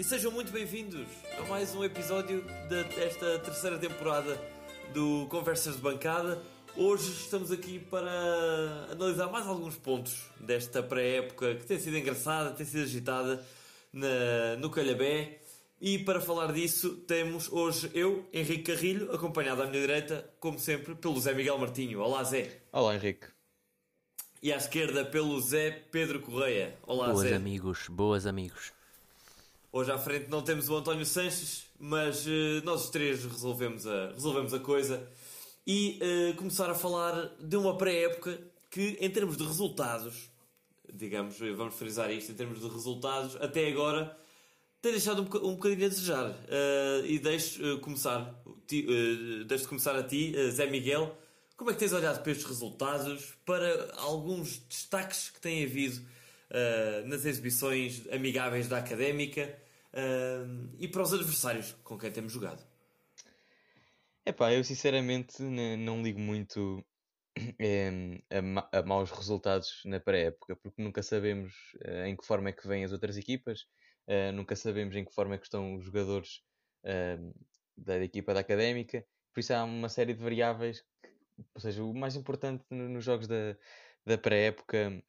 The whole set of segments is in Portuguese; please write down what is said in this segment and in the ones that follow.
e sejam muito bem-vindos a mais um episódio desta terceira temporada do Conversas de Bancada. Hoje estamos aqui para analisar mais alguns pontos desta pré-época que tem sido engraçada, tem sido agitada na, no Calhabé. E para falar disso, temos hoje eu, Henrique Carrilho, acompanhado à minha direita, como sempre, pelo Zé Miguel Martinho. Olá, Zé. Olá, Henrique. E à esquerda, pelo Zé Pedro Correia. Olá, boas Zé. Boas amigos, boas amigos. Hoje à frente não temos o António Sanches, mas uh, nós os três resolvemos a, resolvemos a coisa e uh, começar a falar de uma pré-época que, em termos de resultados, digamos, vamos frisar isto, em termos de resultados, até agora tem deixado um, um bocadinho a desejar. Uh, e deixo começar, ti, deixo começar a ti, Zé Miguel. Como é que tens olhado para estes resultados, para alguns destaques que têm havido uh, nas exibições amigáveis da Académica e para os adversários com quem temos jogado? Epá, eu sinceramente não ligo muito é, a, ma a, maus resultados na pré-época, porque nunca sabemos uh, em que forma é que vêm as outras equipas, uh, nunca sabemos em que forma é que estão os jogadores da equipa da académica, por isso há uma série de variáveis, que, ou seja, o mais importante no, nos jogos da, da pré-época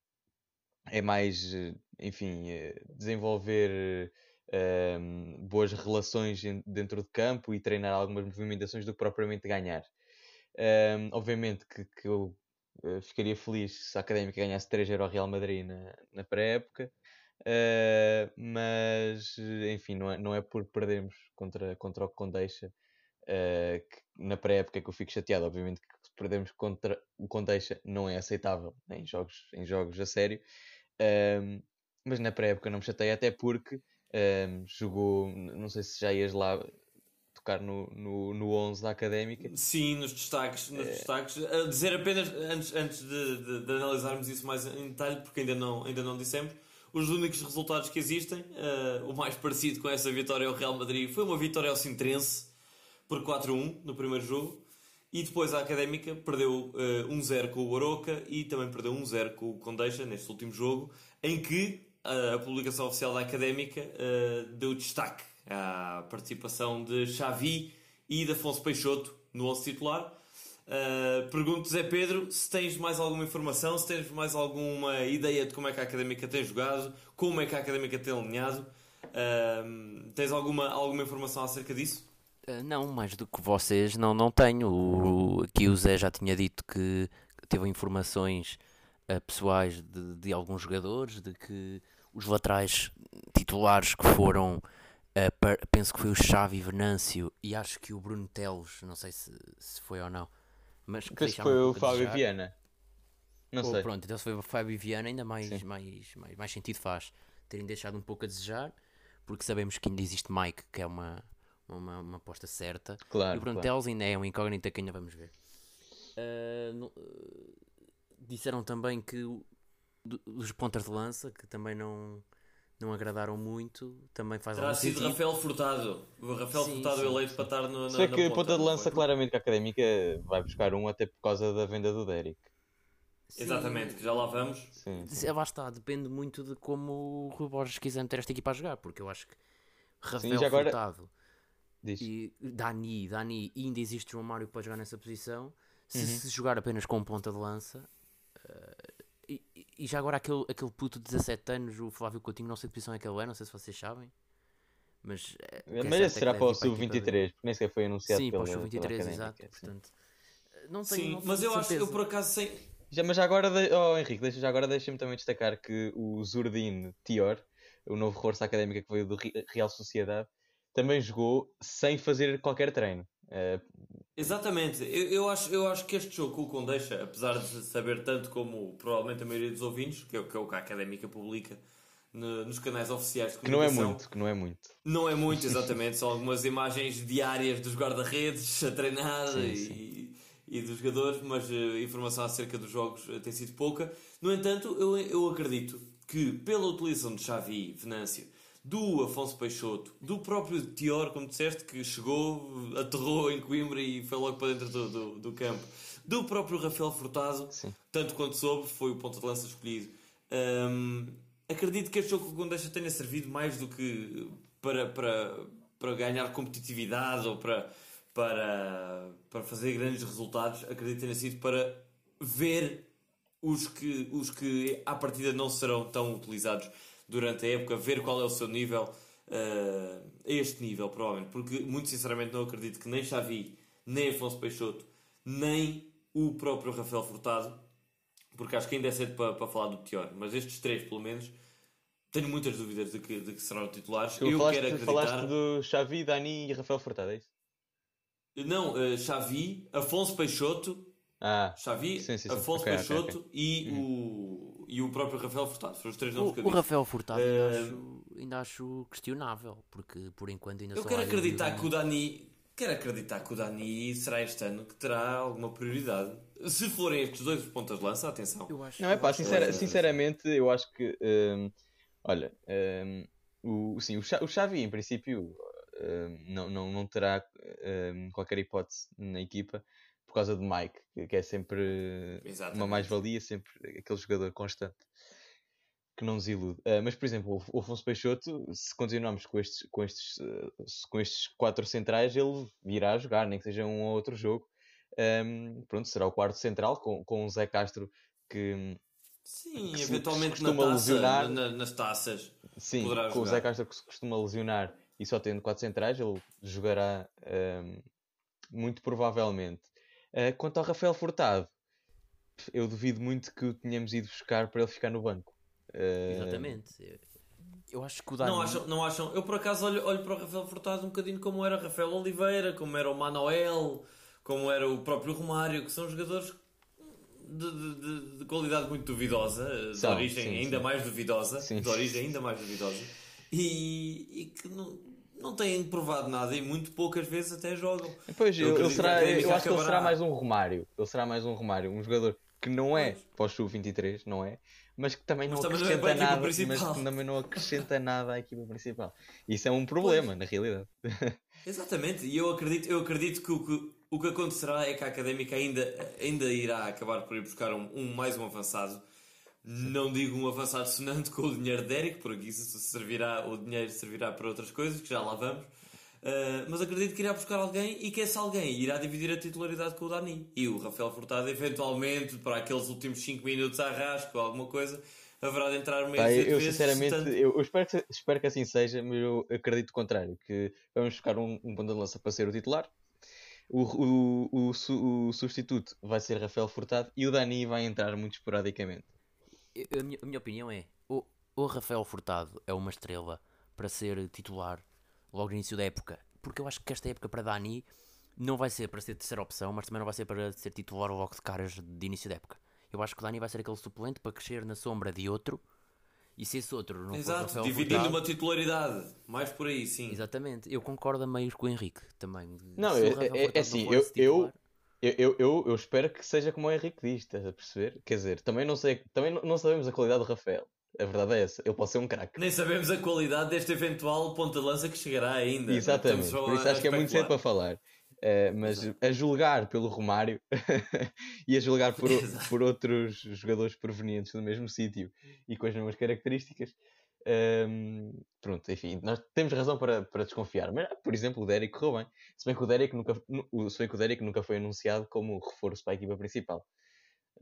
é mais, eh, enfim, eh, desenvolver uh, boas relações dentro de campo e treinar algumas movimentações do que propriamente ganhar. Um, obviamente que, que eu uh, ficaria feliz se a Académica ganhasse 3-0 ao Real Madrid na, na pré-época, uh, mas enfim, não é, não é por perdermos contra, contra o Condeixa uh, que na pré-época que eu fico chateado. Obviamente que perdermos contra o Condeixa não é aceitável em jogos, em jogos a sério, um, mas na pré-época não me chatei, até porque um, jogou, não sei se já ias lá tocar no, no, no 11 da Académica. Sim, nos destaques. Nos é... destaques. A dizer apenas, antes, antes de, de, de, analisarmos isso mais em detalhe, porque ainda não, ainda não dissemos, os únicos resultados que existem, uh, o mais parecido com essa vitória ao Real Madrid foi uma vitória ao Sintrense por 4-1 no primeiro jogo. E depois a Académica perdeu uh, 1-0 com o Oroca e também perdeu 1-0 com o Condeixa neste último jogo, em que a publicação oficial da Académica deu destaque à participação de Xavi e de Afonso Peixoto no 11 titular. Uh, pergunto, Zé Pedro, se tens mais alguma informação, se tens mais alguma ideia de como é que a Académica tem jogado, como é que a Académica tem alinhado. Uh, tens alguma, alguma informação acerca disso? Uh, não, mais do que vocês não, não tenho. O, aqui o Zé já tinha dito que teve informações pessoais de, de, alguns jogadores, de que os laterais titulares que foram, uh, per, penso que foi o Xavi Venâncio e acho que o Bruno Teles, não sei se, se foi ou não, mas que penso que foi um o Fábio Viana. Não sei. Pronto, então se foi o Fábio Viana, ainda mais, mais, mais, mais sentido faz terem deixado um pouco a desejar, porque sabemos que ainda existe Mike, que é uma uma, uma aposta certa. Claro, e o Bruno claro. ainda é uma incógnita que ainda vamos ver. Uh, no, uh, disseram também que o, dos pontas de lança, que também não, não agradaram muito, também faz Terá sido sentido. Rafael Furtado. O Rafael sim, Furtado sim, eleito sim. para estar no, na, Sei que ponta, ponta de lança, claramente, que a académica vai buscar um até por causa da venda do Derek. Sim. Exatamente, que já lá vamos. Sim, sim. Lá está, depende muito de como o Rui Borges quiser meter esta equipa a jogar, porque eu acho que Rafael sim, agora... Furtado Diz. E Dani, Dani, ainda existe João Mário para jogar nessa posição. Se, uhum. se jogar apenas com ponta de lança, e, e, já agora aquele, aquele puto de 17 anos, o Flávio Coutinho, não sei de posição é que ele é, não sei se vocês sabem. Mas, uh, mas esse será é para o Sub-23, porque nem sequer foi anunciado Sim, pela, para o Sub-23, exato. Portanto, não tenho, sim, não mas eu certeza. acho que eu por acaso sem. Já, mas já agora, de... oh, Henrique, deixa, já agora deixa-me também destacar que o Zurdin Tior, o novo reforço académico que veio do Real Sociedade, também jogou sem fazer qualquer treino. Uh... Exatamente, eu, eu, acho, eu acho que este jogo com o Condeixa, apesar de saber tanto como provavelmente a maioria dos ouvintes, que é, que é o que a académica publica no, nos canais oficiais de Que não é muito, que não é muito. Não é muito, exatamente, são algumas imagens diárias dos guarda-redes a treinar sim, e, sim. e, dos jogadores, mas uh, informação acerca dos jogos uh, tem sido pouca. No entanto, eu, eu acredito que pela utilização de Xavi, Venâncio do Afonso Peixoto, do próprio Tior, como disseste, que chegou, aterrou em Coimbra e foi logo para dentro do, do, do campo, do próprio Rafael Furtado, Sim. tanto quanto soube, foi o ponto de lança escolhido. Um, acredito que este jogo com o Condeixa tenha servido mais do que para, para, para ganhar competitividade ou para, para, para fazer grandes resultados, acredito que tenha sido para ver os que, os que à partida não serão tão utilizados durante a época, ver qual é o seu nível, uh, este nível, provavelmente, porque muito sinceramente não acredito que nem Xavi, nem Afonso Peixoto, nem o próprio Rafael Furtado, porque acho que ainda é cedo para, para falar do pior, mas estes três, pelo menos, tenho muitas dúvidas de que, de que serão titulares. Tu Eu falaste, quero acreditar... falaste do Xavi, Dani e Rafael Furtado, é isso? Não, uh, Xavi, Afonso Peixoto, ah, Xavi, sim, sim, sim. Afonso okay, Peixoto okay, okay. E, uhum. o, e o próprio Rafael Furtado. Foram os três nomes o, que eu O Rafael Furtado uh, ainda, acho, ainda acho questionável, porque por enquanto ainda Eu quero acreditar que o Dani. Quero acreditar que o Dani será este ano que terá alguma prioridade. Se forem estes dois pontas de lança, atenção. Eu acho, não é pá, sincera, sinceramente, eu acho que. Um, olha, um, o, sim, o, Xavi, em princípio, não, não, não terá qualquer hipótese na equipa por causa de Mike, que é sempre Exatamente. uma mais-valia, sempre aquele jogador constante que não nos ilude. Uh, mas, por exemplo, o Afonso Peixoto, se continuarmos com estes, com, estes, uh, com estes quatro centrais, ele virá a jogar, nem que seja um ou outro jogo. Um, pronto, será o quarto central, com, com o Zé Castro que. Sim, que eventualmente na taça, lesionar. Na, nas taças. Sim, com jogar. o Zé Castro que se costuma lesionar e só tendo quatro centrais, ele jogará um, muito provavelmente. Uh, quanto ao Rafael Furtado, eu duvido muito que o tenhamos ido buscar para ele ficar no banco. Uh... Exatamente. Eu acho que o Dani... Não acham, não acham? Eu por acaso olho, olho para o Rafael Furtado um bocadinho como era Rafael Oliveira, como era o Manoel, como era o próprio Romário, que são jogadores de, de, de qualidade muito duvidosa, de origem sim, ainda sim. mais duvidosa, sim. de origem ainda mais duvidosa, e, e que não, não têm provado nada e muito poucas vezes até jogam. Pois, eu, ele será, eu acho que ele será mais um Romário. Ele será mais um Romário, um jogador que não é pós o 23 não é? Mas que também não mas acrescenta também é nada, mas que também não acrescenta nada à equipa principal. Isso é um problema, pois. na realidade. Exatamente, e eu acredito, eu acredito que o que, o que acontecerá é que a Académica ainda, ainda irá acabar por ir buscar um, um mais um avançado não digo um avançado sonante com o dinheiro de Eric, porque isso servirá, o dinheiro servirá para outras coisas, que já lá vamos. Uh, mas acredito que irá buscar alguém e que esse alguém irá dividir a titularidade com o Dani. E o Rafael Furtado, eventualmente, para aqueles últimos 5 minutos a rasco ou alguma coisa, haverá de entrar meio Pá, eu, vezes, sinceramente, eu, eu, espero, que, espero que assim seja, mas eu acredito o contrário, que vamos buscar um, um ponto de lança para ser o titular. O, o, o, o substituto vai ser Rafael Furtado e o Dani vai entrar muito esporadicamente a minha, a minha opinião é: o, o Rafael Furtado é uma estrela para ser titular logo no início da época, porque eu acho que esta época para Dani não vai ser para ser terceira opção, mas também não vai ser para ser titular logo de caras de início da época. Eu acho que o Dani vai ser aquele suplente para crescer na sombra de outro. E se esse outro não Exato, for dividindo Furtado, uma titularidade, mais por aí, sim. Exatamente, eu concordo a meio com o Henrique também. Não, é, é, é assim, eu, eu, eu, eu, eu, eu, espero que seja como o Henrique diz, estás a perceber? Quer dizer, também não sei, também não, sabemos a qualidade do Rafael. A verdade é essa, ele pode ser um craque. Nem sabemos a qualidade deste eventual ponta de lança que chegará ainda. Exatamente, por isso acho que é muito cedo para falar. Uh, mas Exato. a julgar pelo Romário e a julgar por, por outros jogadores provenientes do mesmo sítio e com as mesmas características, um, pronto, enfim, nós temos razão para, para desconfiar. Mas, por exemplo, o Derek correu bem. Se bem que o Derek nunca, se bem que o Derek nunca foi anunciado como reforço para a equipa principal.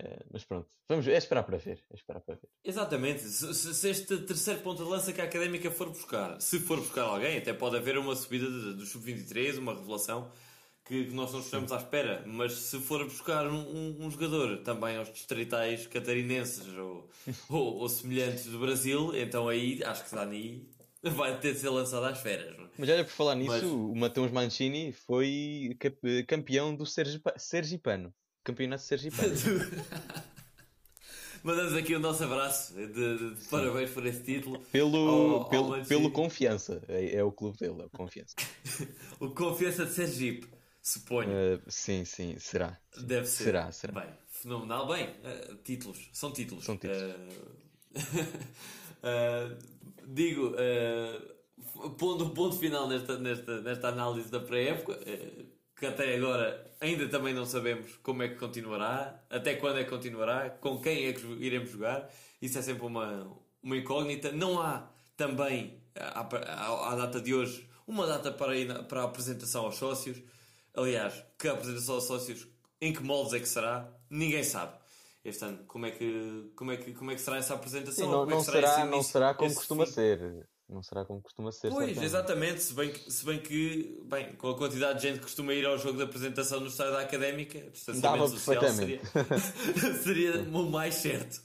Uh, mas pronto, vamos é esperar para ver. É esperar para ver. Exatamente. Se, se, este terceiro ponto de lança que a académica for buscar, se for buscar alguém, até pode haver uma subida do sub-23, uma revelação que, nós não estamos à espera, mas se for buscar um, um, um jogador também aos distritais catarinenses ou, ou, ou, semelhantes do Brasil, então aí acho que Dani vai ter de ser lançado às feras. É? Mas olha, por falar nisso, mas... o Matheus Mancini foi campeão do Sergipano. Campeonato Sergipano. Mandamos aqui o nosso abraço de, de, de parabéns por esse título. Pelo, ao, pelo, ao pelo Confiança, é, é, o clube dele, é o Confiança. o Confiança de Sergipe. Suponho. Uh, sim, sim, será. Deve ser. Será, será. Bem, fenomenal. Bem, uh, títulos. São títulos. São títulos. Uh, digo, pondo um ponto final nesta, nesta, nesta análise da pré-época, que até agora ainda também não sabemos como é que continuará, até quando é que continuará, com quem é que iremos jogar. Isso é sempre uma, uma incógnita. Não há também à, à, à, data de hoje, uma data para, ir, para a apresentação aos sócios. Aliás, que apresentação aos sócios, em que moldes é que será, ninguém sabe. Este ano, como é que, como é que, como é que será essa apresentação? Sim, não, não, é será, será, não será como costuma fim? ser. Não será como costuma ser. Pois, exatamente. Se bem, que, se bem que, bem, com a quantidade de gente que costuma ir ao jogo de apresentação no estádio da académica, distanciamento social seria, seria o mais certo.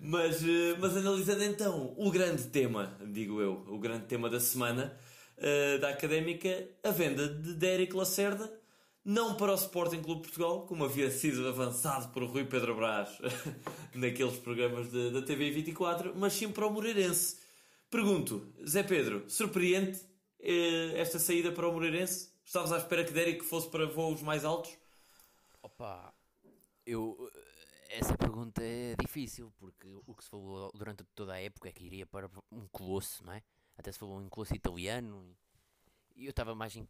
mas, eh, mas analisando então o grande tema, digo eu, o grande tema da semana uh, da académica, a venda de Derek Lacerda, não para o Sporting Clube Portugal, como havia sido avançado por Rui Pedro Brás naqueles programas da TV 24, mas sim para o Moreirense. Pergunto, Zé Pedro, surpreende uh, esta saída para o Moreirense? Estavas à espera que Derek fosse para voos mais altos? Opa, eu essa pergunta é difícil, porque o que se falou durante toda a época é que iria para um colosso, não é? Até se falou em colosso italiano. E eu estava mais em,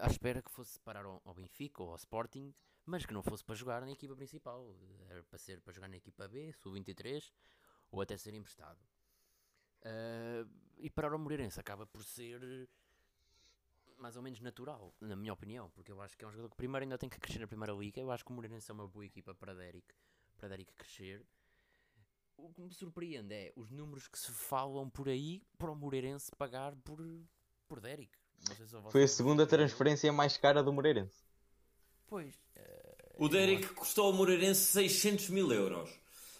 à espera que fosse parar ao, ao, Benfica ou ao Sporting, mas que não fosse para jogar na equipa principal. Era para ser para jogar na equipa B, sub-23, ou até ser emprestado. Uh, e parar ao Moreirense acaba por ser mais ou menos natural, na minha opinião, porque eu acho que é um jogador que primeiro ainda tem que crescer na primeira liga. Eu acho que o Moreirense é uma boa equipa para Derek para Derek crescer. O que me surpreende é os números que se falam por aí para o Moreirense pagar por, por Derek. Se Foi a segunda transferência mais cara do Moreirense. Pois. Uh, o Derek acho... custou ao Moreirense 600 mil euros.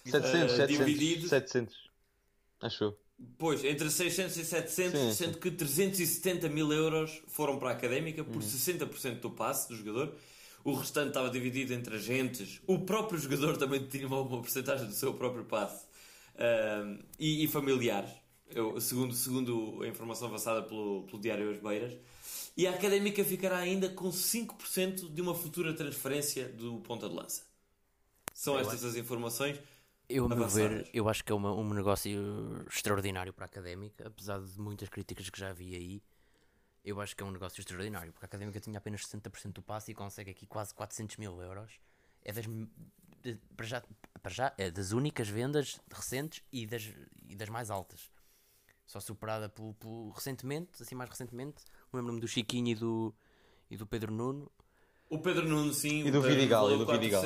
700, uh, 700, dividido... 700. Achou? Pois, entre 600 e 700, sim, sendo sim. que 370 mil euros foram para a Académica por uhum. 60% do passe do jogador o restante estava dividido entre agentes, o próprio jogador também tinha uma, uma porcentagem do seu próprio passe uh, e, e, familiares, eu, segundo, segundo a informação avançada pelo, pelo Diário As Beiras. E a Académica ficará ainda com 5% de uma futura transferência do ponta de lança. São eu estas as informações. Eu, a meu ver, eu acho que é uma, um negócio extraordinário para a Académica, apesar de muitas críticas que já havia aí eu acho que é um negócio extraordinário, porque a Académica tinha apenas 60% do passe e consegue aqui quase 400 mil euros. É das, de, para, já, para já, é das únicas vendas recentes e das, e das mais altas. Só superada pelo, pelo recentemente, assim mais recentemente, lembro-me do Chiquinho e do, e do Pedro Nuno. O Pedro Nuno, sim. E do Vidigal. E do Vidigal.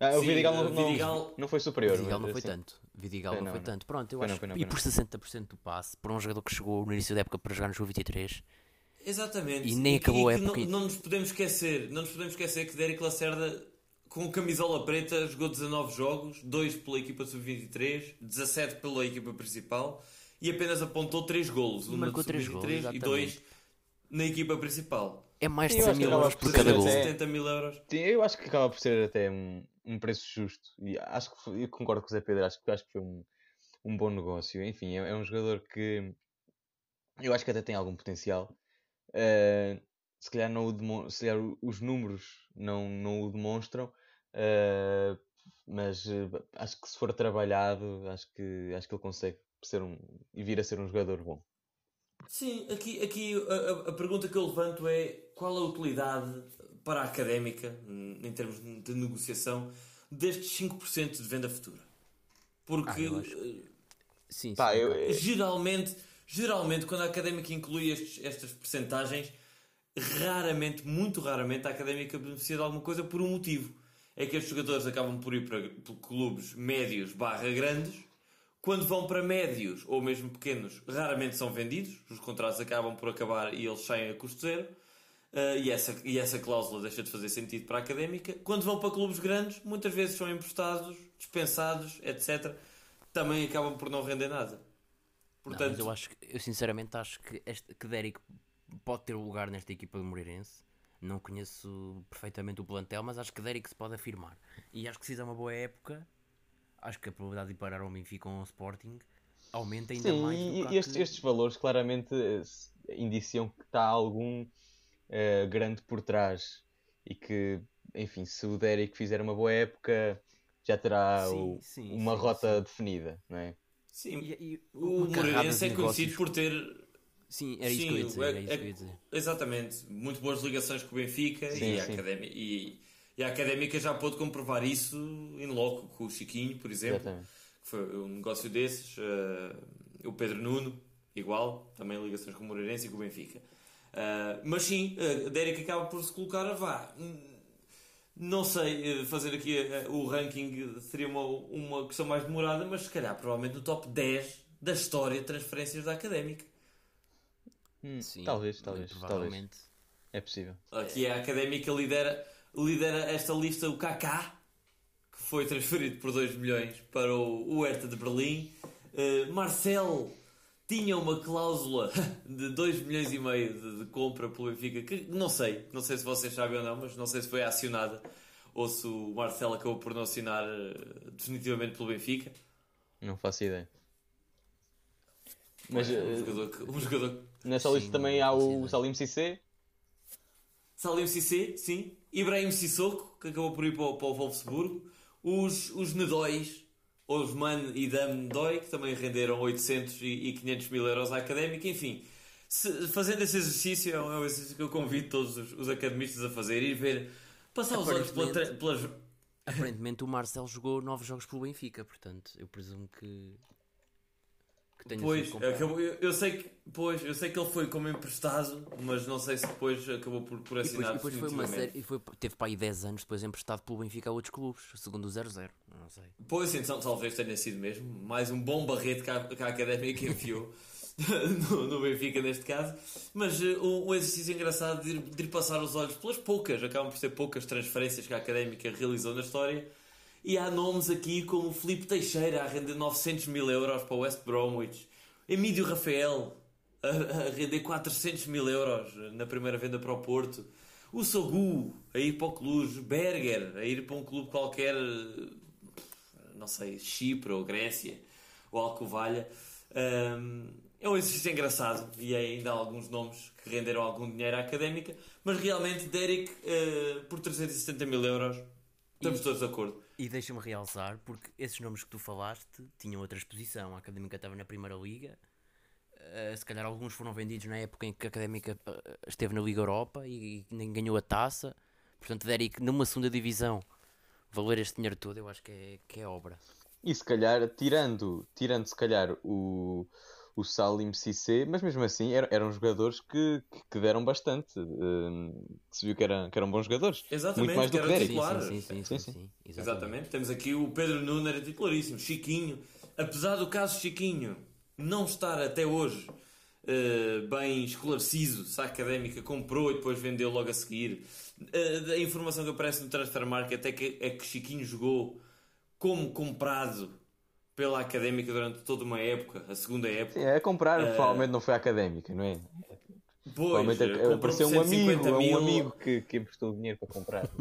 Ah, o sim, Vidigal, não, Vidigal não, foi superior. Vidigal não foi assim. tanto. Vidigal não, não foi tanto. Pronto, eu foi acho. Não, e por 60% do passe, por um jogador que chegou no início da época para jogar no jogo 23 Exatamente. E nem acabou e a época. Não, não, nos podemos esquecer, não nos podemos esquecer que Derek Lacerda com camisola preta jogou 19 jogos, 2 pela equipa sub-23, 17 pela equipa principal e apenas apontou 3 golos, um marcou 3 golos e 2 na equipa principal. É mais de 100 mil euros por cada gol. 70 mil euros. Eu acho que acaba por ser até um, um preço justo. E acho que eu concordo com o Zé Pedro, acho, acho que foi um, um bom negócio. Enfim, é, é um jogador que eu acho que até tem algum potencial. Uh, se calhar, não o se calhar os números não, não o demonstram, uh, mas uh, acho que se for trabalhado, acho que, acho que ele consegue ser um, e vir a ser um jogador bom. Sim, aqui, aqui a, a pergunta que eu levanto é qual a utilidade para a académica, em termos de negociação, destes 5% de venda futura? Porque ah, sim, Pá, eu, geralmente Geralmente, quando a académica inclui estes, estas percentagens, raramente, muito raramente, a académica beneficia de alguma coisa por um motivo. É que estes jogadores acabam por ir para, clubes médios barra grandes. Quando vão para médios ou mesmo pequenos, raramente são vendidos. Os contratos acabam por acabar e eles saem a custo zero. Uh, e, essa, e essa cláusula deixa de fazer sentido para a académica. Quando vão para clubes grandes, muitas vezes são emprestados, dispensados, etc. Também acabam por não render nada. Portanto, não, eu acho eu sinceramente acho que, este, que Derek pode ter lugar nesta equipa do Moreirense. Não conheço perfeitamente o plantel, mas acho que Derek se pode afirmar. E acho que se fizer uma boa época, acho que a probabilidade de parar ao Benfica ou ao Sporting aumenta ainda Sim, mais. E estes, estes, valores claramente eh, indiciam que está algum uh, grande por trás e que, enfim, se o Derek fizer uma boa época, já terá sim, o, sim, uma sim, rota definida, não é? Sim, e, e o Moreirense é conhecido por ter. Sim, era isso, sim, que, eu ia dizer, é, isso que eu ia dizer. Exatamente, muito boas ligações com o Benfica sim, e, a Académica, e, e, a Académica já pôde comprovar isso em loco, com o Chiquinho, por exemplo, exatamente. que foi um negócio desses, uh, o Pedro Nuno, igual, também ligações com o Moreirense e com o Benfica. Uh, mas sim, uh, Derek acaba por se colocar, vá, não sei, fazer aqui o ranking seria uma, uma questão mais demorada, mas se calhar provavelmente no top 10 da história de transferências da Académica. Hum, sim, talvez, talvez, talvez. É possível. Aqui a Académica lidera, lidera esta lista o Kaká, que foi transferido por 2 milhões para o, o Hertha de Berlim. Uh, Marcel tinha uma cláusula de 2 milhões e meio de, de, compra pelo Benfica, que não sei, não sei se vocês sabem ou não, mas não sei se foi acionada ou se o Marcelo acabou por não assinar uh, definitivamente pelo Benfica. Não faço ideia. Mas, um, uh, jogador que, um jogador Nessa sim, lista também há o Salim Cissé. Salim Cissé, sim. Ibrahim Sissoko, que acabou por ir para o, para o Wolfsburgo. Os, os Nedóis, Osman e Dam Doi, que também renderam 800 e, 500 mil euros à académica. Enfim, se, fazendo esse exercício, é um exercício que eu convido todos os, os academistas a fazer, ir ver, passar os olhos pela, pelas. Aparentemente o Marcel jogou 9 jogos pelo Benfica, portanto eu presumo que que tenha pois, sido acabou, eu, eu, sei que pois, eu sei que ele foi como emprestado, mas não sei se depois acabou por, por assinar. E depois, depois foi uma série, e foi, teve para aí 10 anos depois emprestado pelo Benfica a outros clubes, segundo o 0-0. Não sei. Pois, então talvez tenha sido mesmo. Mais um bom barrete que a, que a Académica enfiou. no, no, Benfica neste caso, mas uh, um, um, exercício engraçado de ir, de ir, passar os olhos pelas poucas, acabam por ser poucas transferências que a Académica realizou na história e há nomes aqui como Felipe Teixeira a render 900 mil euros para o West Bromwich, Emílio Rafael a, a render 400 mil euros na primeira venda para o Porto, o Sogu a ir para o Cluj, Berger a ir para um clube qualquer, não sei, Chipre ou Grécia ou Alcovalha. Um, é um exercício engraçado e ainda há alguns nomes que renderam algum dinheiro à académica, mas realmente Derek uh, por 370 mil euros estamos todos de acordo. E deixa-me realçar, porque esses nomes que tu falaste tinham outra exposição. A Académica estava na Primeira Liga. Uh, se calhar alguns foram vendidos na época em que a Académica uh, esteve na Liga Europa e, e nem ganhou a taça. Portanto, Derek, numa segunda divisão, valer este dinheiro todo, eu acho que é, que é obra. E se calhar, tirando, tirando se calhar o, o Salim Cissé, mas mesmo assim eram, eram jogadores que, que deram bastante. Uh, que se viu que, eram, que eram bons jogadores. Exatamente, Muito mais do que, que titular. Sim, sim, sim, sim, Exatamente. exatamente. Temos aqui o Pedro Nuno, era titularíssimo. Chiquinho, apesar do caso Chiquinho não estar até hoje uh, bem esclarecido, se a académica comprou e depois vendeu logo a seguir. Uh, a informação que aparece no Transfer Market é que, é que Chiquinho jogou como comprado pela académica durante toda uma época, a segunda época. Sim, é comprar, uh, provavelmente não foi académica, não é? Pois, apareceu um amigo, mil... um amigo que, que emprestou dinheiro para comprar.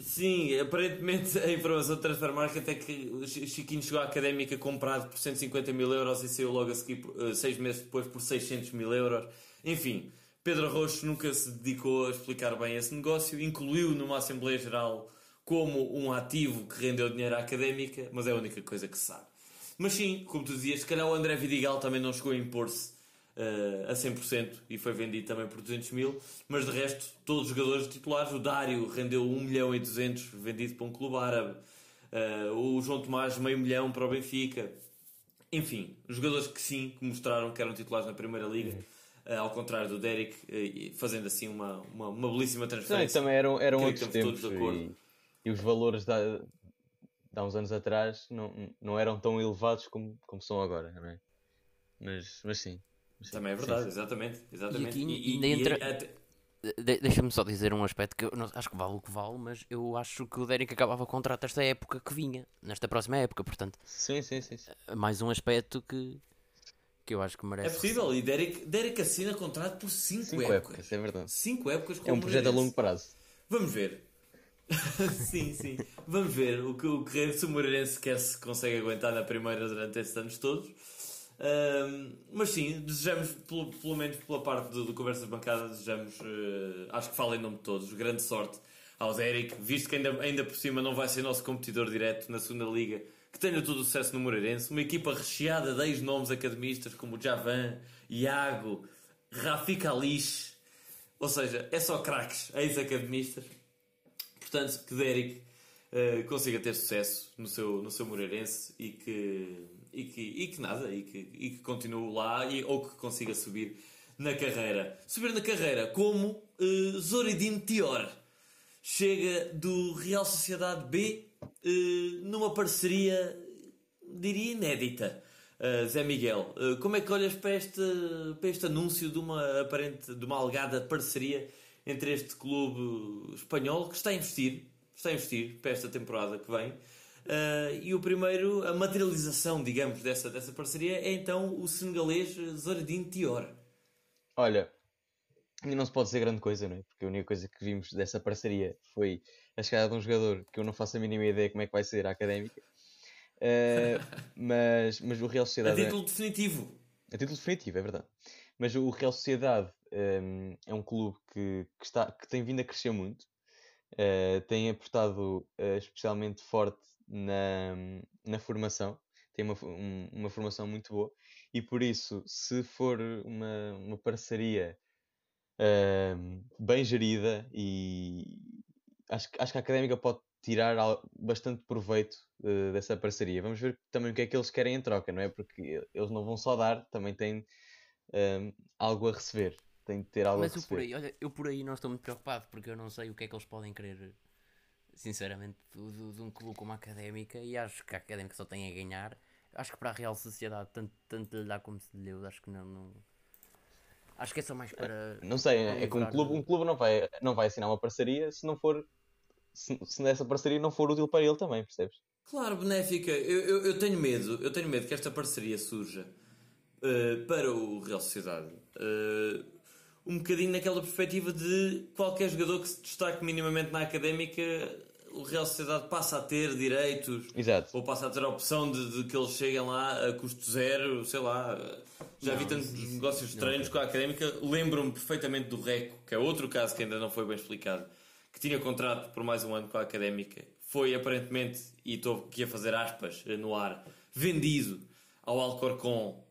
Sim, aparentemente a informação de Transfer Market é que o Chiquinho chegou à académica comprado por 150 mil euros e saiu logo a seguir, uh, seis meses depois, por 600 mil euros. Enfim, Pedro Rocha nunca se dedicou a explicar bem esse negócio, incluiu numa Assembleia Geral como um ativo que rendeu dinheiro à académica, mas é a única coisa que se sabe. Mas sim, como tu dizias, se calhar o André Vidigal também não chegou a impor-se uh, a 100% e foi vendido também por 200 mil, mas de resto, todos os jogadores titulares, o Dário rendeu 1 milhão e 200 vendido para um clube árabe, uh, o João Tomás meio milhão para o Benfica. Enfim, jogadores que sim, que mostraram que eram titulares na Primeira Liga. Uh, ao contrário do Derek, fazendo assim uma, uma, uma belíssima transferência. Também eram, eram outros tempos e, e, os valores da, há uns anos atrás não, não eram tão elevados como, como são agora, não é? Mas, mas sim. sim. Também é verdade, sim. exatamente. exatamente. E, e, e, e entra... até... de Deixa-me só dizer um aspecto que eu não, acho que vale o que vale, mas eu acho que o Derek acabava o contrato esta época que vinha, nesta próxima época, portanto. Sim, sim, sim. sim. Eh, mais um aspecto que, que eu acho que merece. É possível, e Derek, Derek assina contrato por 5 épocas. épocas. É verdade. 5 épocas É um projeto a longo prazo. Vamos ver. sim, sim. Vamos ver o que o Guerreiro se Moreirense quer se consegue aguentar na primeira durante estes anos todos. Um, mas sim, desejamos, pelo, pelo menos pela parte do, do Conversas Bancadas, desejamos, uh, acho que falo em nome de todos, grande sorte ao Eric, visto que ainda, ainda por cima não vai ser nosso competidor direto na segunda Liga, que tenha todo o sucesso no Moreirense. Uma equipa recheada de ex-nomes academistas como Javan, Iago, Rafika Alish, ou seja, é só craques, ex-academistas Portanto, que Derek uh, consiga ter sucesso no seu, no seu Moreirense e que, e que, e que nada, e que, e que continue lá e, ou que consiga subir na carreira. Subir na carreira como uh, Zoridin Tior. Chega do Real Sociedade B uh, numa parceria, diria, inédita. Uh, Zé Miguel, uh, como é que olhas para este, para este anúncio de uma aparente, de uma alegada parceria entre este clube espanhol que está a investir, está a investir para esta temporada que vem, uh, e o primeiro, a materialização, digamos, dessa, dessa parceria é então o senegalês Zoradin Tior. Olha, não se pode dizer grande coisa, não é? Porque a única coisa que vimos dessa parceria foi a chegada de um jogador que eu não faço a mínima ideia como é que vai ser a académica Uh, mas, mas o Real Sociedade. A título definitivo. A título definitivo, é verdade. Mas o Real Sociedade um, é um clube que, que, está, que tem vindo a crescer muito, uh, tem apostado uh, especialmente forte na, na formação, tem uma, um, uma formação muito boa, e por isso, se for uma, uma parceria ehm, bem gerida, e acho, acho que a académica pode tirar bastante proveito uh, dessa parceria. Vamos ver também o que é que eles querem em troca, não é? Porque eles não vão só dar, também têm um, algo a receber. Tem de ter algo Mas. Mas por aí, olha, eu por aí não estou muito preocupado porque eu não sei o que é que eles podem querer, sinceramente, de, de um clube como a Académica e acho que a Académica só tem a ganhar. Acho que para a Real Sociedade, tanto, tanto lhe dá como se lhe deu, acho que não, não... Acho que é só mais para. Não sei, é que um clube, um clube não, vai, não vai assinar uma parceria se não for se, se nessa parceria não for útil para ele também, percebes? Claro, benéfica. Eu, eu, eu tenho medo, eu tenho medo que esta parceria surja uh, para o Real Sociedade. Uh, um bocadinho naquela perspectiva de qualquer jogador que se destaque minimamente na académica, o Real Sociedade passa a ter direitos Exato. ou passa a ter a opção de, de que eles cheguem lá a custo zero, sei lá. Já não, vi tantos negócios estranhos com a académica. Lembro-me perfeitamente do Reco, que é outro caso que ainda não foi bem explicado que tinha contrato por mais um ano com a Académica, foi aparentemente, e estou aqui a fazer aspas no ar, vendido ao Alcorcon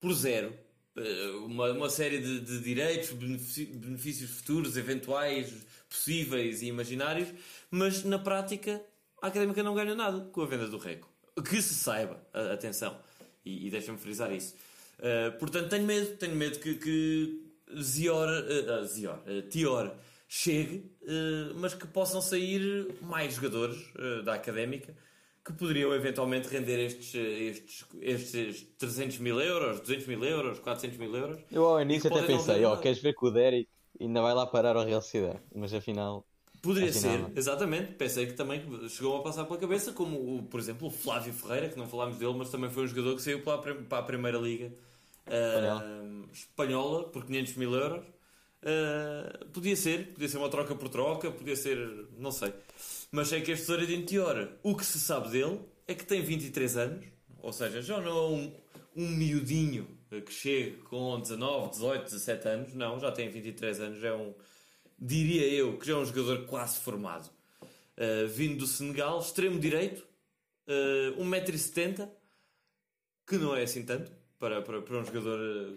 por zero. Eh, uma, uma série de, de direitos, benefícios futuros, eventuais, possíveis e imaginários, mas na prática a Académica não ganha nada com a venda do Reco. Que se saiba, atenção, e, e deixa-me frisar isso. Uh, portanto, tenho medo, tenho medo que, que Zior, uh, Zior, uh, Tior chegue, mas que possam sair mais jogadores da académica que poderiam eventualmente render estes, estes, estes 300 mil euros, 200 mil euros, 400 mil euros. Eu ao início até pensei, ó, oh, queres ver que o Derek ainda vai lá parar a Real Cidade, mas afinal. Poderia afinal, ser, não. exatamente. Pensei que também chegou a passar pela cabeça, como, o, por exemplo, o Flávio Ferreira, que não falámos dele, mas também foi um jogador que saiu para a, para a Primeira Liga uh, espanhola por 500 mil euros Uh, podia ser, podia ser uma troca por troca, podia ser, não sei. Mas sei que este tesouro de Tiora, o que se sabe dele é que tem 23 anos, ou seja, já não é um, um miudinho que chegue com 19, 18, 17 anos, não, já tem 23 anos, é um, diria eu, que já é um jogador quase formado. Uh, vindo do Senegal, extremo direito, uh, ah, 1,70m, que não é assim tanto para, para, para um jogador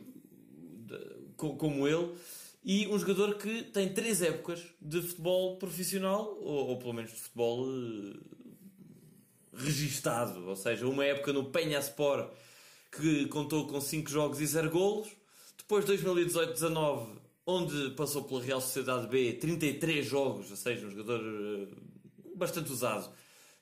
de, como ele e um jogador que tem três épocas de futebol profissional, ou, ou pelo menos de futebol uh, registado, ou seja, uma época no Penhaspor que contou com 5 jogos e 0 golos, depois 2018-19, onde passou pela Real Sociedade B 33 jogos, ou seja, um jogador uh, bastante usado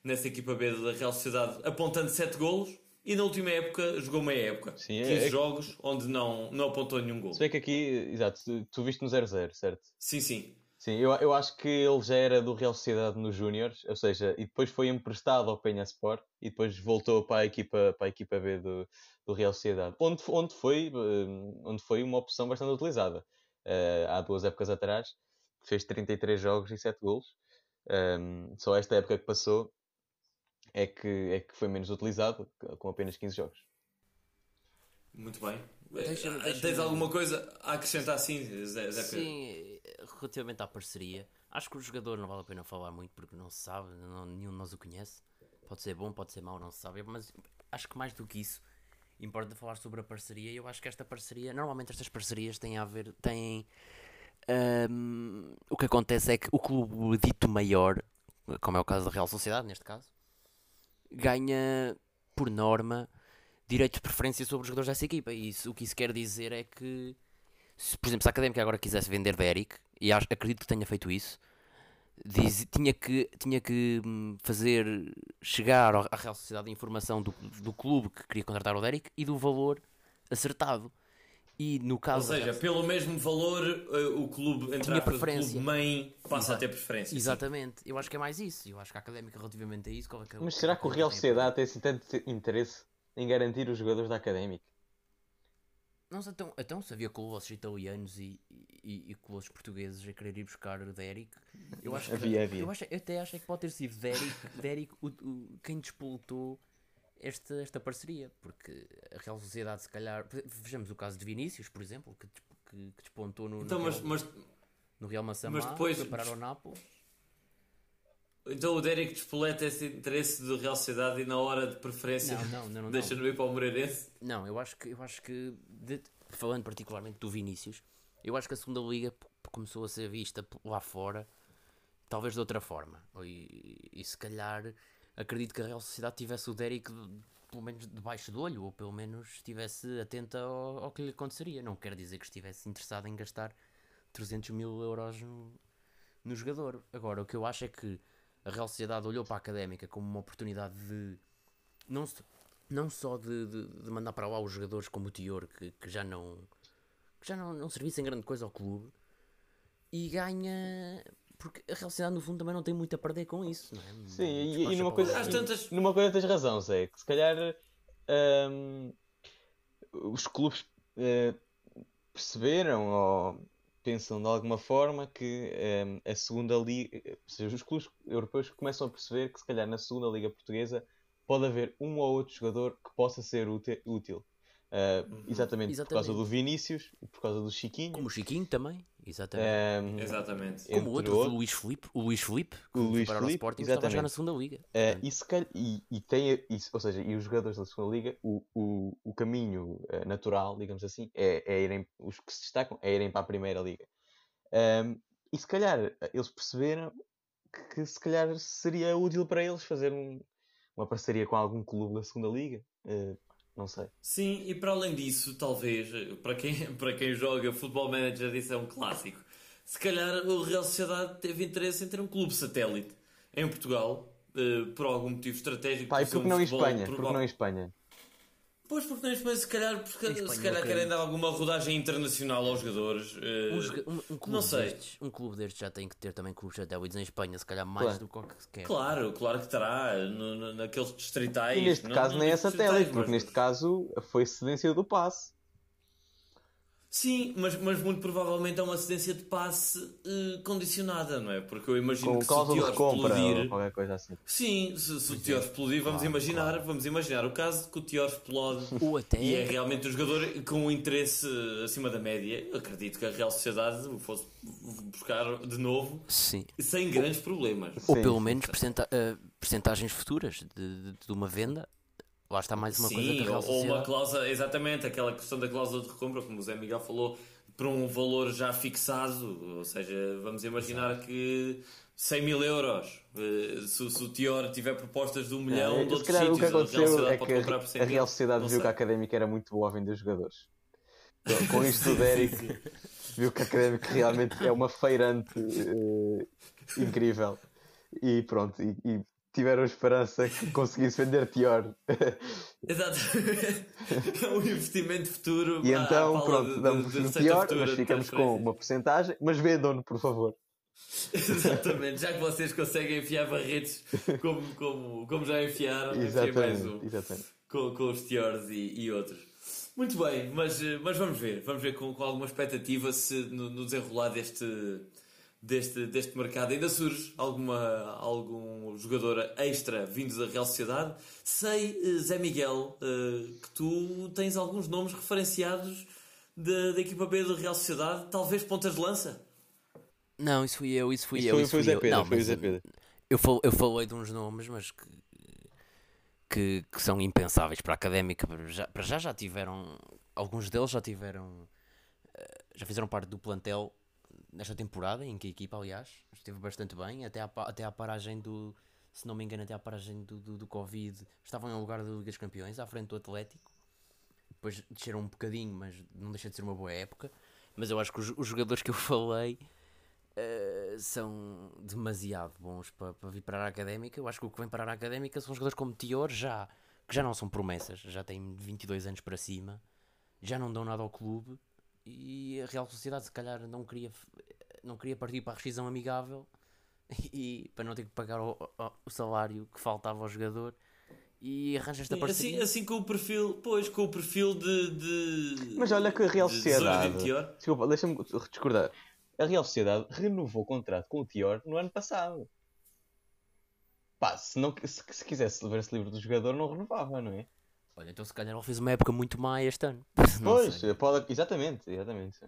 nessa equipa B da Real Sociedade, apontando 7 golos. E na última época jogou meia época. Sim, 15 é, é... jogos onde não, não apontou nenhum gol. Se que aqui, exato, tu, tu viste no 0-0, certo? Sim, sim. Sim, eu, eu acho que ele já era do Real Sociedade nos Júniores, ou seja, e depois foi emprestado ao Penha Sport e depois voltou para a equipa, para a equipa B do, do Real Sociedade, onde, onde, foi, eh, onde foi uma opção bastante utilizada. Uh, há duas épocas atrás, fez 33 jogos e 7 golos. Um, só esta época que passou é que, é que foi menos utilizado, com apenas 15 jogos. Muito bem. Deixa, deixa Tens alguma coisa a acrescentar sim, Zé, Zé Pedro? Sim, relativamente à parceria, acho que o jogador não vale a pena falar muito porque não se sabe, não, nenhum de nós o conhece. Pode ser bom, pode ser mau, não se sabe, mas acho que mais do que isso, importa falar sobre a parceria. E eu acho que esta parceria, normalmente estas parcerias têm a ver, têm. Um, o que acontece é que o clube dito maior como é o caso da Real Sociedade, neste caso, ganha, por norma, direito de preferência sobre os jogadores dessa equipa. E isso, o que isso quer dizer é que, se, por exemplo, se a Académica agora quisesse vender Derek, e acho, acredito que tenha feito isso, diz, tinha, que, tinha que hum, fazer chegar à Real Sociedade a informação do, do clube que queria contratar o Derek e do valor acertado. E no caso. Ou seja, pelo mesmo valor, eh, o clube, entre a preferência. clube mãe passa Exato. a ter preferência. Exatamente. Sim. Eu acho que é mais isso. Eu acho que a académica, relativamente a isso. É Mas será que o Real Sociedade tem assim tanto interesse em garantir os jogadores da académica? Não sei, então, então se havia colossos italianos e, e, e colossos portugueses a querer ir buscar o Derek, eu acho que. havia, havia. Eu, acho, eu até acho que pode ter sido Derek, Derek o, o, quem despoltou esta, esta parceria, porque a Real Sociedade, se calhar, vejamos o caso de Vinícius, por exemplo, que, que, que despontou no, então, no, mas, Real, mas, no Real Massamá, mas depois, foi parar ao Nápoles. Então o Derek despoleta esse interesse do Real Sociedade e na hora de preferência não, não, não, deixa-no ir para o Moreirense? Não, eu acho que, eu acho que de, falando particularmente do Vinícius, eu acho que a segunda liga começou a ser vista lá fora, talvez de outra forma. E, e se calhar acredito que a Real Sociedade tivesse o Derek pelo menos debaixo do olho, ou pelo menos estivesse atenta ao, ao, que lhe aconteceria. Não quer dizer que estivesse interessado em gastar 300 mil euros no, no jogador. Agora, o que eu acho é que a Real Sociedade olhou para a Académica como uma oportunidade de não, não só de, de, de mandar para lá os jogadores como o Tior, que, que já não que já não, não servissem grande coisa ao clube, e ganha porque a Real Sociedade, no fundo, também não tem muito a perder com isso, não é? Sim, e, e, numa, coisa, tantas... numa coisa tens razão, Zé, que se calhar um, os clubes uh, perceberam ou pensam de alguma forma que um, a segunda liga, ou seja, os clubes europeus começam a perceber que se calhar na segunda liga portuguesa pode haver um ou outro jogador que possa ser útil. Uh, exatamente, exatamente, por causa do Vinícius por causa do Chiquinho. Como o Chiquinho também, exatamente. Um, exatamente. Como outro, o Luís Felipe, o Luís Felipe, que o Luís Felipe, Sporting, exatamente. estava a jogar na segunda liga. Uh, e, se calhar, e, e, tem, e, ou seja, e os jogadores da segunda liga, o, o, o caminho uh, natural, digamos assim, é, é, irem, os que se destacam, é irem para a primeira liga. Um, e se calhar eles perceberam que, que, se calhar seria útil para eles fazer um, uma parceria com algum clube da segunda liga. Uh, não sei. Sim, e para além disso, talvez, para quem, para quem joga Futebol Manager, isso é um clássico. Se calhar o Real Sociedade teve interesse em ter um clube satélite em Portugal, uh, por algum motivo estratégico. Pai, porque não em Espanha? Porque não em Espanha? Pois, porque na Espanha, se calhar, porque, Espanha, se calhar querem dar alguma rodagem internacional aos jogadores. Uh, um, um, um, clube não sei. Destes, um clube destes já tem que ter também clubes satélites em Espanha, se calhar mais claro. do que quer. Claro, claro que terá, no, no, naqueles distritais. E neste não, caso nem é satélite, porque neste caso foi cedência do passe. Sim, mas, mas muito provavelmente é uma cedência de passe uh, condicionada, não é? Porque eu imagino Com que se o Tior explodir. qualquer coisa assim. Sim, se, se o Tior explodir, vamos claro, imaginar, claro. vamos imaginar o caso de que o Tior explode até... e é realmente um jogador com um interesse acima da média. Eu acredito que a Real Sociedade fosse buscar de novo Sim. sem grandes problemas. Ou pelo menos percenta uh, percentagens futuras de, de, de uma venda Lá está mais uma Sim, coisa que a Real ou uma cláusula, exatamente, aquela questão da cláusula de recompra, como o Zé Miguel falou, para um valor já fixado. Ou seja, vamos imaginar Exato. que 100 mil euros, eh, se, se o Tior tiver propostas de um milhão, é, de outros sítios, o que aconteceu é que a, a Real Sociedade viu que a Académica era muito boa a vender jogadores. Então, com isto o Derek viu que a Académica realmente é uma feirante uh, incrível. E pronto, e, e tiveram esperança que conseguisse vender pior. Exato. é um investimento futuro. E então, pronto, damos o pior, mas ficamos com uma porcentagem, mas vendam-no, por favor. Exatamente, já que vocês conseguem enfiar barretes como, como, como já enfiaram, exatamente, mais um exatamente. Com, com os Tiors e, e outros. Muito bem, mas, mas vamos ver, vamos ver com, com alguma expectativa se no, no desenrolar deste, deste, deste mercado ainda surge alguma, algum jogador extra vindo da Real Sociedade. Sei, eh, Zé Miguel, eh, que tu tens alguns nomes referenciados da, da equipa B da Real Sociedade, talvez pontas de lança? Não, isso fui eu, isso fui isso eu. Foi, isso foi, Zé Pedro, Não, foi o Zé Pedro. Eu, fal, eu falei de uns nomes, mas que, que, que, são impensáveis para a académica. Para já, para já já tiveram, alguns deles já tiveram, eh, já fizeram parte do plantel nesta temporada, em que a equipa, aliás, esteve bastante bem, até à, até à paragem do, se não me engano, até à paragem do, do, do Covid, estavam em lugar da Liga dos Campeões, à frente do Atlético. Depois desceram um bocadinho, mas não deixa de ser uma boa época. Mas eu acho que os, os jogadores que eu falei uh, são demasiado bons para, para vir para a Académica. Eu acho que o que vem para a Académica são jogadores como Tior, já, que já não são promessas, já têm 22 anos para cima, já não dão nada ao clube. E a Real Sociedade, se calhar, não queria, não queria partir para a rescisão amigável e para não ter que pagar o, o, salário que faltava ao jogador e arranja esta parceria. Assim, assim com o perfil, pois, com o perfil de. de Mas olha que a Real Sociedade. desculpa, deixa-me discordar. A Real Sociedade renovou o contrato com o Tior no ano passado. Pá, se, não, se, se quisesse levar-se livre do jogador, não renovava, não é? Olha, então se calhar ele fez uma época muito má este ano. pois, pode, exatamente, exatamente.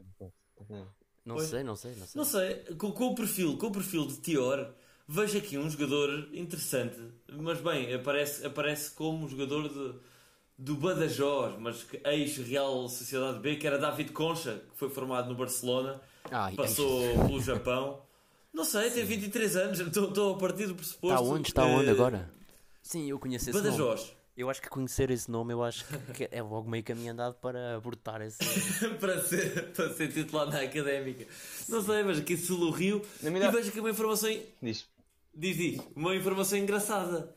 Não pois. sei, não sei, não sei. Não sei, com, com, o perfil, com o perfil de Tior, vejo aqui um jogador interessante. Mas bem, aparece, aparece como jogador de, do Badajoz, mas ex-Real Sociedade B, que era David Concha, que foi formado no Barcelona, ah, passou pelo Japão. Não sei, tem 23 anos, estou a partir do pressuposto. Está onde? Está onde agora? Sim, eu conheço esse Badajoz. Nome. Eu acho que conhecer esse nome, eu acho que é logo meio caminho andado para abortar esse. para, ser, para ser titular na académica. Não sei, mas aqui Sul Rio. E vejo aqui uma informação. Diz. Diz, diz. Uma informação engraçada.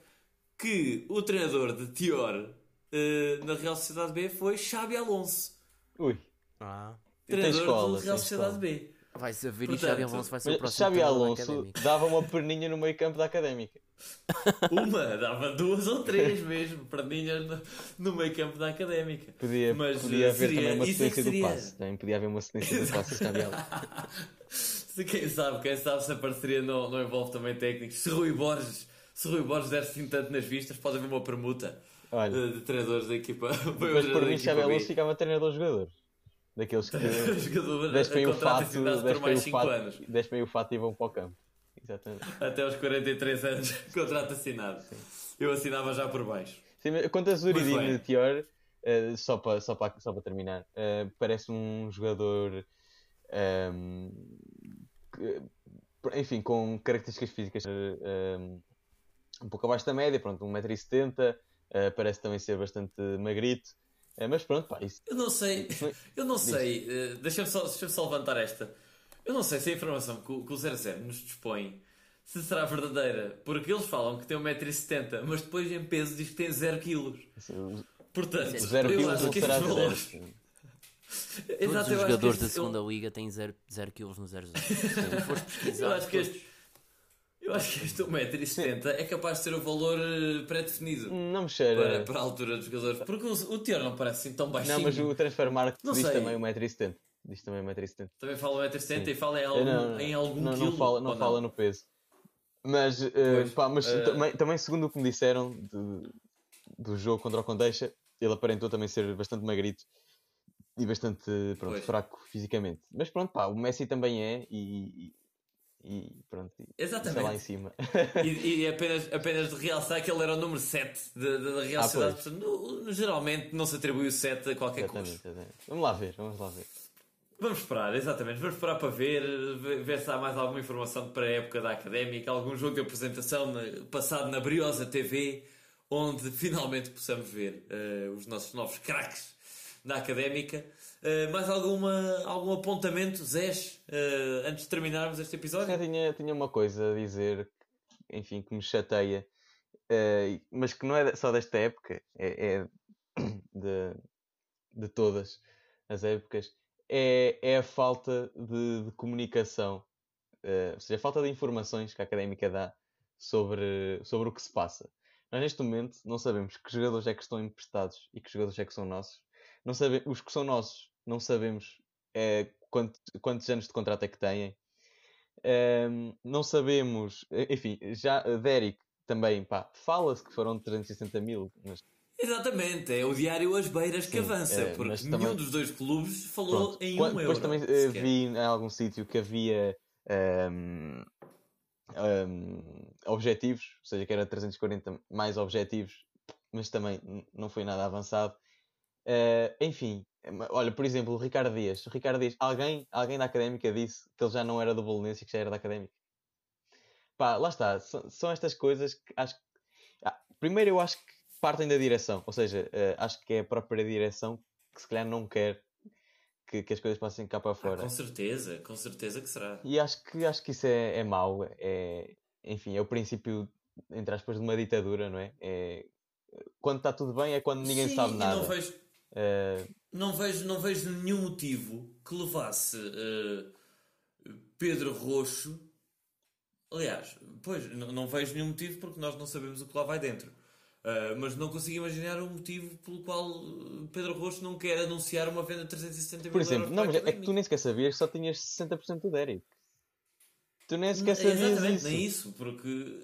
Que o treinador de Tior uh, na Real Sociedade B foi Xabi Alonso. Ui. Ah. Treinador escola, da Real Sociedade B. Vai saber e Xabi Alonso vai ser o próximo. Xabi Alonso dava uma perninha no meio campo da académica. Uma, dava duas ou três mesmo, perninhas no, no meio campo da académica. Podia, Mas, podia haver seria, também uma sequência é seria... do passe. Também podia haver uma sequência do passe Alonso. quem sabe, quem sabe se a parceria não, não envolve também técnicos. Se Rui Borges, se Rui Borges der assim tanto nas vistas, pode haver uma permuta Olha, de, de treinadores da equipa. Mas por mim, Xabi Alonso ficava treinador-jogador. Daqueles que despem o fato, despem o, fato, despem o fato e vão para o campo. Exatamente. Até aos 43 anos, contrato assinado. Sim. Eu assinava já por baixo. Sim, quanto a Zuridinho de Tior, uh, só para só para só para terminar, uh, parece um jogador. Um, ehm, que, enfim, com características físicas um, ehm, um pouco abaixo da média, pronto, 1,70m, uh, parece também ser bastante magrito. É, mas pronto, pá, isso. Eu não sei, eu não sei, uh, deixa-me só, deixa só levantar esta. Eu não sei se a informação que o, que o 00 nos dispõe se será verdadeira, porque eles falam que tem 1,70m, mas depois em peso diz que tem 0kg. Portanto, 0 eu acho que estes valores. Todos os jogadores da segunda eu... liga têm 0 kg no 0 Se eu acho que este, eu acho que este 1,70m é capaz de ser o valor eh, pré-definido. Não me cheira. Para, para a altura dos jogadores. Porque o, o Tior não parece assim tão baixinho. Não, mas o Transfer Market diz sei. também 1,70m. Diz também 1,70m. Também fala 1,70m e fala em algum, não, em algum não, quilo. Não fala, não fala no peso. Mas, uh, pá, mas uh... também, também, segundo o que me disseram de, do jogo contra o Condeixa, ele aparentou também ser bastante magrito e bastante pronto, fraco fisicamente. Mas pronto, pá, o Messi também é e, e pronto, Exatamente. lá em cima. e, e apenas, apenas de realçar que ele era o número 7 da Real ah, Sociedade. Portanto, no, geralmente não se atribui o 7 a qualquer exatamente, coisa. Exatamente. Vamos lá ver, vamos lá ver. Vamos esperar, exatamente. Vamos esperar para ver, ver se há mais alguma informação para a época da académica, algum jogo de apresentação passado na Briosa TV, onde finalmente possamos ver uh, os nossos novos craques da académica. Uh, mais alguma, algum apontamento, Zés, uh, antes de terminarmos este episódio? Eu tinha, tinha uma coisa a dizer, enfim, que me chateia, mas que não é só desta época, é, é de, de todas as épocas, é, é a falta de, de comunicação, ou seja, a falta de informações que a académica dá sobre, sobre o que se passa. Nós, neste momento, não sabemos que jogadores é que estão emprestados e que jogadores é que são nossos. Não sabe, os que são nossos não sabemos é, quantos, quantos anos de contrato é que têm. Um, não sabemos, enfim, já Derek também, pá, fala-se que foram 360 mil, mas Exatamente, é o diário As Beiras que Sim, avança, é, porque nenhum também... dos dois clubes falou Pronto, em um depois euro. Depois também uh, vi em algum sítio que havia um, um, objetivos, ou seja, que era 340 mais objetivos, mas também não foi nada avançado. Uh, enfim, olha, por exemplo, o Ricardo Dias. O Ricardo Dias, alguém, alguém da académica disse que ele já não era do Bolonense e que já era da académica. Pá, lá está. São, são estas coisas que acho que. Ah, primeiro, eu acho que partem da direção. Ou seja, uh, acho que é a própria direção que se calhar não quer que, que as coisas passem cá para ah, fora. Ah, com certeza, com certeza que será. E acho que, acho que isso é, é mau. É, enfim, é o princípio, entre aspas, de uma ditadura, não é? é quando está tudo bem é quando ninguém Sim, sabe nada. Não vejo, uh... não, vejo, não vejo nenhum motivo que levasse uh, Pedro Roxo. Aliás, pois, não, não vejo nenhum motivo porque nós não sabemos o que lá vai dentro. Uh, mas não consigo imaginar um motivo pelo qual Pedro Roxo não quer anunciar uma venda de 370 mil Por exemplo, não, mas é que tu nem sequer sabias que só tinhas 60% do Derek. Tu nem sequer sabias Exatamente, isso. nem isso, porque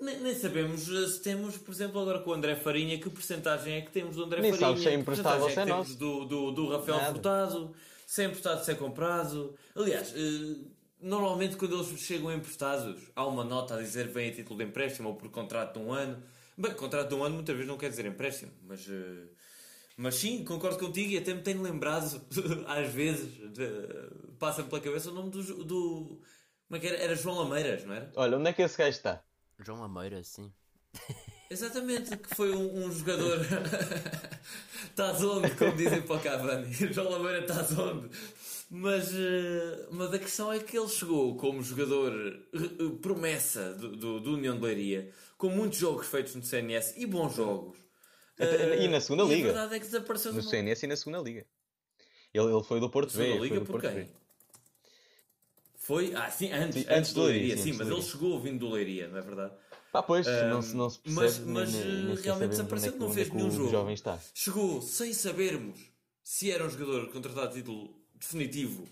nem, nem, sabemos se temos, por exemplo, agora com o André Farinha, que porcentagem é que temos do André nem Farinha? Nem sabes se é emprestado é que temos do, do, do Rafael Nada. Furtado, se é emprestado, se é comprado. Aliás, uh, normalmente quando eles chegam emprestados, há uma nota a dizer vem a título de empréstimo ou por contrato de um ano Bem, contrato de um ano muitas vezes não quer dizer empréstimo, mas, uh, mas sim, concordo contigo e até me tenho lembrado, às vezes, passa-me pela cabeça o nome do, do. Como é que era? Era João Lameiras, não era? Olha, onde é que esse gajo está? João Lameiras, sim. Exatamente, que foi um, um jogador. estás onde, como dizem para o Cavani? João Lameira estás onde? Mas, uh, mas a questão é que ele chegou como jogador uh, promessa do, do, do União de Leiria com muitos jogos feitos no CNS e bons jogos. Uh, e na segunda e liga. A verdade é que desapareceu no CNS e na segunda liga. Ele, ele foi do Porto B. Liga por quem? B. Foi, ah, sim, antes, sim, antes, do Leiria, sim, sim mas ele chegou vindo do Leiria, não é verdade? Pá, pois, um, não, não se percebe. Mas, mas nem, nem realmente desapareceu, é não fez nenhum jogo. Jovem está. Chegou sem sabermos se era um jogador contratado a título definitivo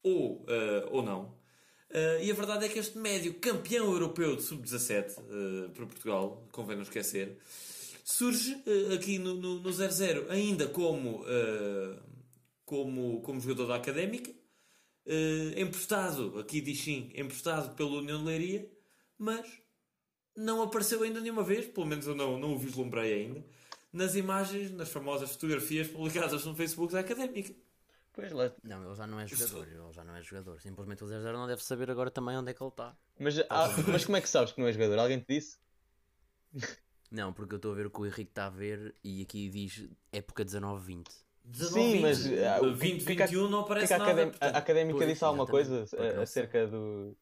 ou, uh, ou não. Uh, e a verdade é que este médio campeão europeu de sub-17 uh, para Portugal, convém não esquecer, surge uh, aqui no 0-0 no, no ainda como, como, como jogador da Académica, emprestado, aqui diz sim, emprestado pela União de Leiria, mas não apareceu ainda nenhuma vez, pelo menos eu não, não o vislumbrei ainda, nas imagens, nas famosas fotografias publicadas no Facebook da Académica. Pois lá. Não, ele já não é jogador. Ele já não é jogador. Simplesmente o 00 não deve saber agora também onde é que ele está. Mas, ah, mas como é que sabes que não é jogador? Alguém te disse? Não, porque eu estou a ver o que o Henrique está a ver e aqui diz época 19-20. Sim, mas uh, 20, 21 não aparece que a nada. Portanto, a académica pois, disse alguma coisa acerca do,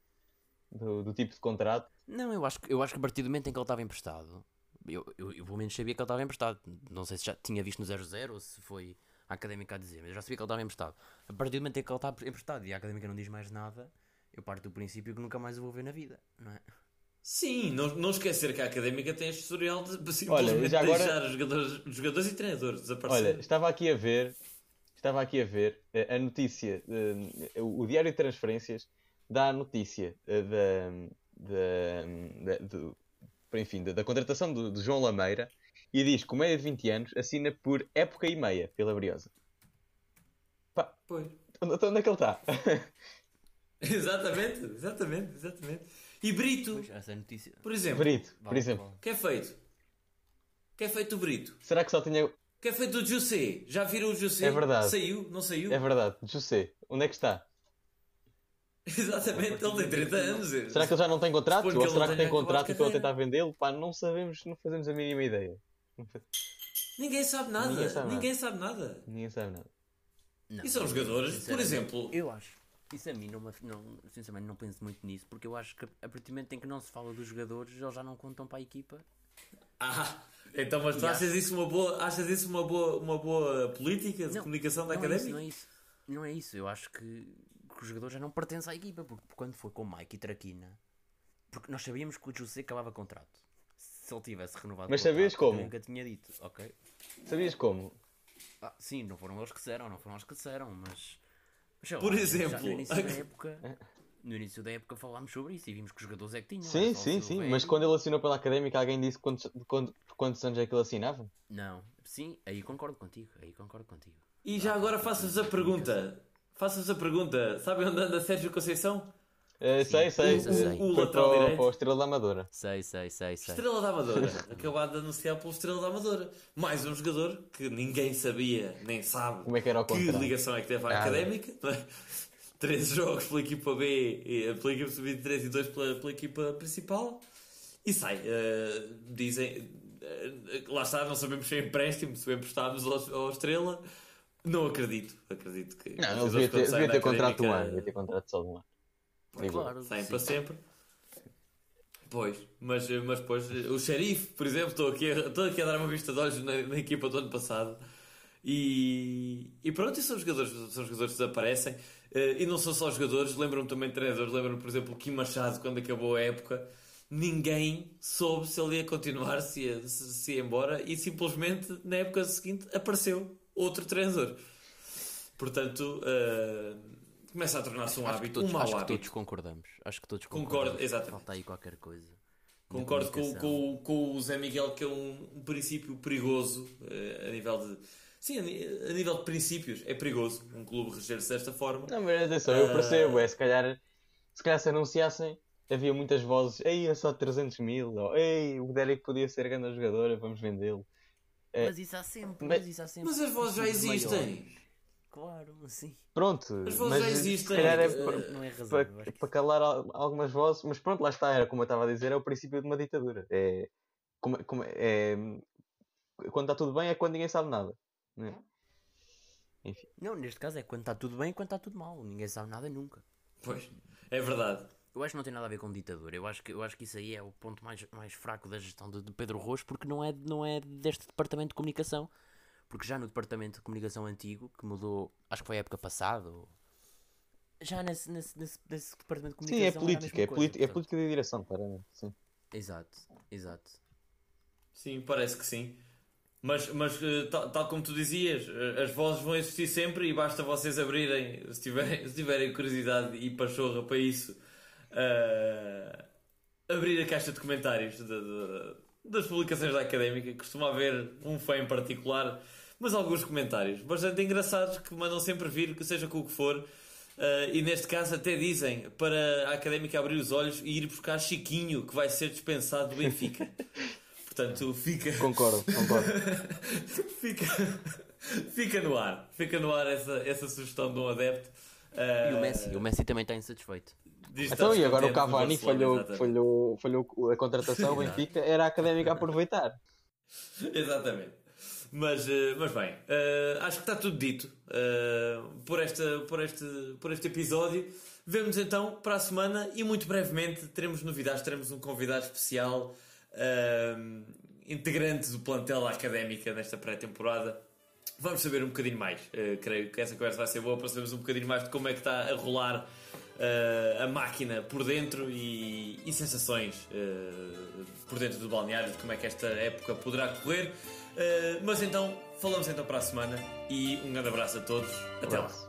do, do, tipo de contrato? Não, eu acho, eu acho que a partir do momento em que ele estava emprestado, eu, eu, eu pelo menos sabia que ele estava emprestado. Não sei se já tinha visto no 00 ou se foi a académica a dizer, mas eu já sabia que ele estava emprestado. A partir do momento em que ele está emprestado e a académica não diz mais nada, eu parto do princípio que nunca mais o vou ver na vida, não é? Sim, não, não esquecer que a académica tem este historial de simplesmente Olha, agora... deixar os jogadores, jogadores e treinadores desaparecer. Olha, estava aqui a ver, estava aqui a ver eh, a notícia, uh, o Diário de Transferências dá a notícia uh, da, da, da, do, enfim, da, da contratação de João Lameira e diz que o média de 20 anos assina por época e meia pela Briosa. Pá, pois. Onde, onde é que ele está? exatamente, exatamente, exatamente. E Brito, pois, essa notícia. por exemplo, Brito, por vale, exemplo. Vale. que é feito? que é feito o Brito? Será que só tinha. que é feito o José? Já viram o José? É verdade. Saiu? Não saiu? É verdade, José. Onde é que está? Exatamente, ele tem 30 anos. Será que ele já não tem contrato? Ou será que tem contrato e estou a tentar vendê-lo? Pá, não sabemos, não fazemos a mínima ideia. Ninguém sabe nada. Ninguém sabe, Ninguém nada. sabe nada. Ninguém sabe nada. Não, e são jogadores, por exemplo. Eu acho. Isso a mim, não, não, sinceramente, não penso muito nisso, porque eu acho que a partir do momento em que não se fala dos jogadores, eles já não contam para a equipa. Ah, então, mas tu achas isso uma boa, achas isso uma boa, uma boa política de não, comunicação da não académica? É isso, não é isso. Não é isso. Eu acho que, que os jogadores já não pertencem à equipa, porque quando foi com o Mike e Traquina, porque nós sabíamos que o José acabava contrato se ele tivesse renovado. Mas sabias como? Nunca tinha dito, ok? Sabias como? Ah, sim, não foram eles que disseram, não foram eles que disseram, mas. mas Por lá, exemplo, no início da época. No início da época falámos sobre isso e vimos que os jogadores é que tinham. Sim, sim, sim. Velho. Mas quando ele assinou pela académica, alguém disse quantos, quantos, quantos anos é que ele assinava? Não, sim, aí concordo contigo. Aí concordo contigo. E já agora faço-vos a pergunta. Faço-vos a pergunta. Sabem onde anda Sérgio Conceição? Uh, sei, sei. O, o, o lateral para, direito. Para o Estrela da Amadora. Sei, sei, sei, sei. Estrela da Amadora. Acabado de anunciar pelo Estrela da Amadora. Mais um jogador que ninguém sabia, nem sabe Como é que, era o que ligação é que teve à ah, Académica. É? Três jogos pela equipa B, pela equipa sub-23 e dois pela, pela equipa principal. E sai. Uh, dizem. Uh, lá está, não sabemos se é empréstimo, se emprestámos ao, ao Estrela. Não acredito. Acredito que. Não, não devia ter, devia ter contrato um ano. Devia ter contrato só de um ano. Claro, saem para sempre. Pois, mas, mas depois o xerife, por exemplo, estou aqui, a, estou aqui a dar uma vista de olhos na, na equipa do ano passado. E, e pronto, e são jogadores, são jogadores que desaparecem. Uh, e não são só jogadores, lembram-me também de treinadores, lembram-me, por exemplo, o Kim Machado quando acabou a época, ninguém soube se ele ia continuar, se ia, se, se ia embora e simplesmente na época seguinte apareceu outro treinador. Portanto, uh, começa a tornar-se um acho hábito, todos, um mau acho hábito. que todos concordamos. Acho que todos concordamos. Concordo, exatamente. Falta aí qualquer coisa. Concordo com, com, com o Zé Miguel que é um, um princípio perigoso uh, a nível de. Sim, a nível de princípios é perigoso um clube reger-se desta forma. Não, mas atenção, uh... eu percebo, é se calhar se calhar se anunciassem havia muitas vozes, ei, é só 300 mil, ou ei, o Derek podia ser grande jogador, vamos vendê-lo. É, mas isso há sempre, mas, isso há sempre. Mas as vozes já existem. Maiores. Claro, assim. Pronto, as vozes já existem. É, para, não é razão, para, para calar algumas vozes, mas pronto, lá está, era como eu estava a dizer, é o princípio de uma ditadura. É, como, como, é, quando está tudo bem é quando ninguém sabe nada. Não, é? Enfim. não, neste caso é quando está tudo bem e quando está tudo mal. Ninguém sabe nada nunca. Pois, é verdade. Eu acho que não tem nada a ver com ditadura. Eu acho que, eu acho que isso aí é o ponto mais, mais fraco da gestão de, de Pedro Rocha, porque não é, não é deste departamento de comunicação porque já no departamento de comunicação antigo, que mudou, acho que foi a época passada, ou... já nesse, nesse, nesse, nesse, departamento de comunicação. Sim, é política, é, coisa, é política de direção, claramente. Sim. Exato, exato. Sim, parece que sim. Mas, mas eh, tal, tal, como tu dizias, eh, as vozes vão existir sempre e basta vocês abrirem, se tiverem, se tiverem curiosidade e pachorra para isso, uh, abrir a caixa de comentários de, de, das publicações da académica. Costuma haver um fã em particular mas alguns comentários bastante engraçados que mandam sempre vir, que seja com o que for. Uh, e neste caso até dizem para a académica abrir os olhos e ir buscar Chiquinho, que vai ser dispensado do Benfica. Portanto, fica. Concordo, concordo. fica, fica no ar. Fica no ar essa, essa sugestão de um adepto. Uh, e o Messi, o Messi também está insatisfeito. Então, e agora o Cavani falhou, falhou, falhou a contratação, o Benfica, era a académica a aproveitar. Exatamente. Mas, eh, mas bem, uh, acho que está tudo dito uh, por, esta, por, este, por este episódio. Vemos então para a semana e muito brevemente teremos novidades. Teremos um convidado especial, uh, integrante do plantel da académica nesta pré-temporada. Vamos saber um bocadinho mais. creio que essa conversa vai ser boa para sabermos um bocadinho mais de como é que está a rolar a máquina por dentro e, e sensações por dentro do balneário, de como é que esta época poderá correr. Uh, mas então, falamos então para a semana e um grande abraço a todos. Até lá.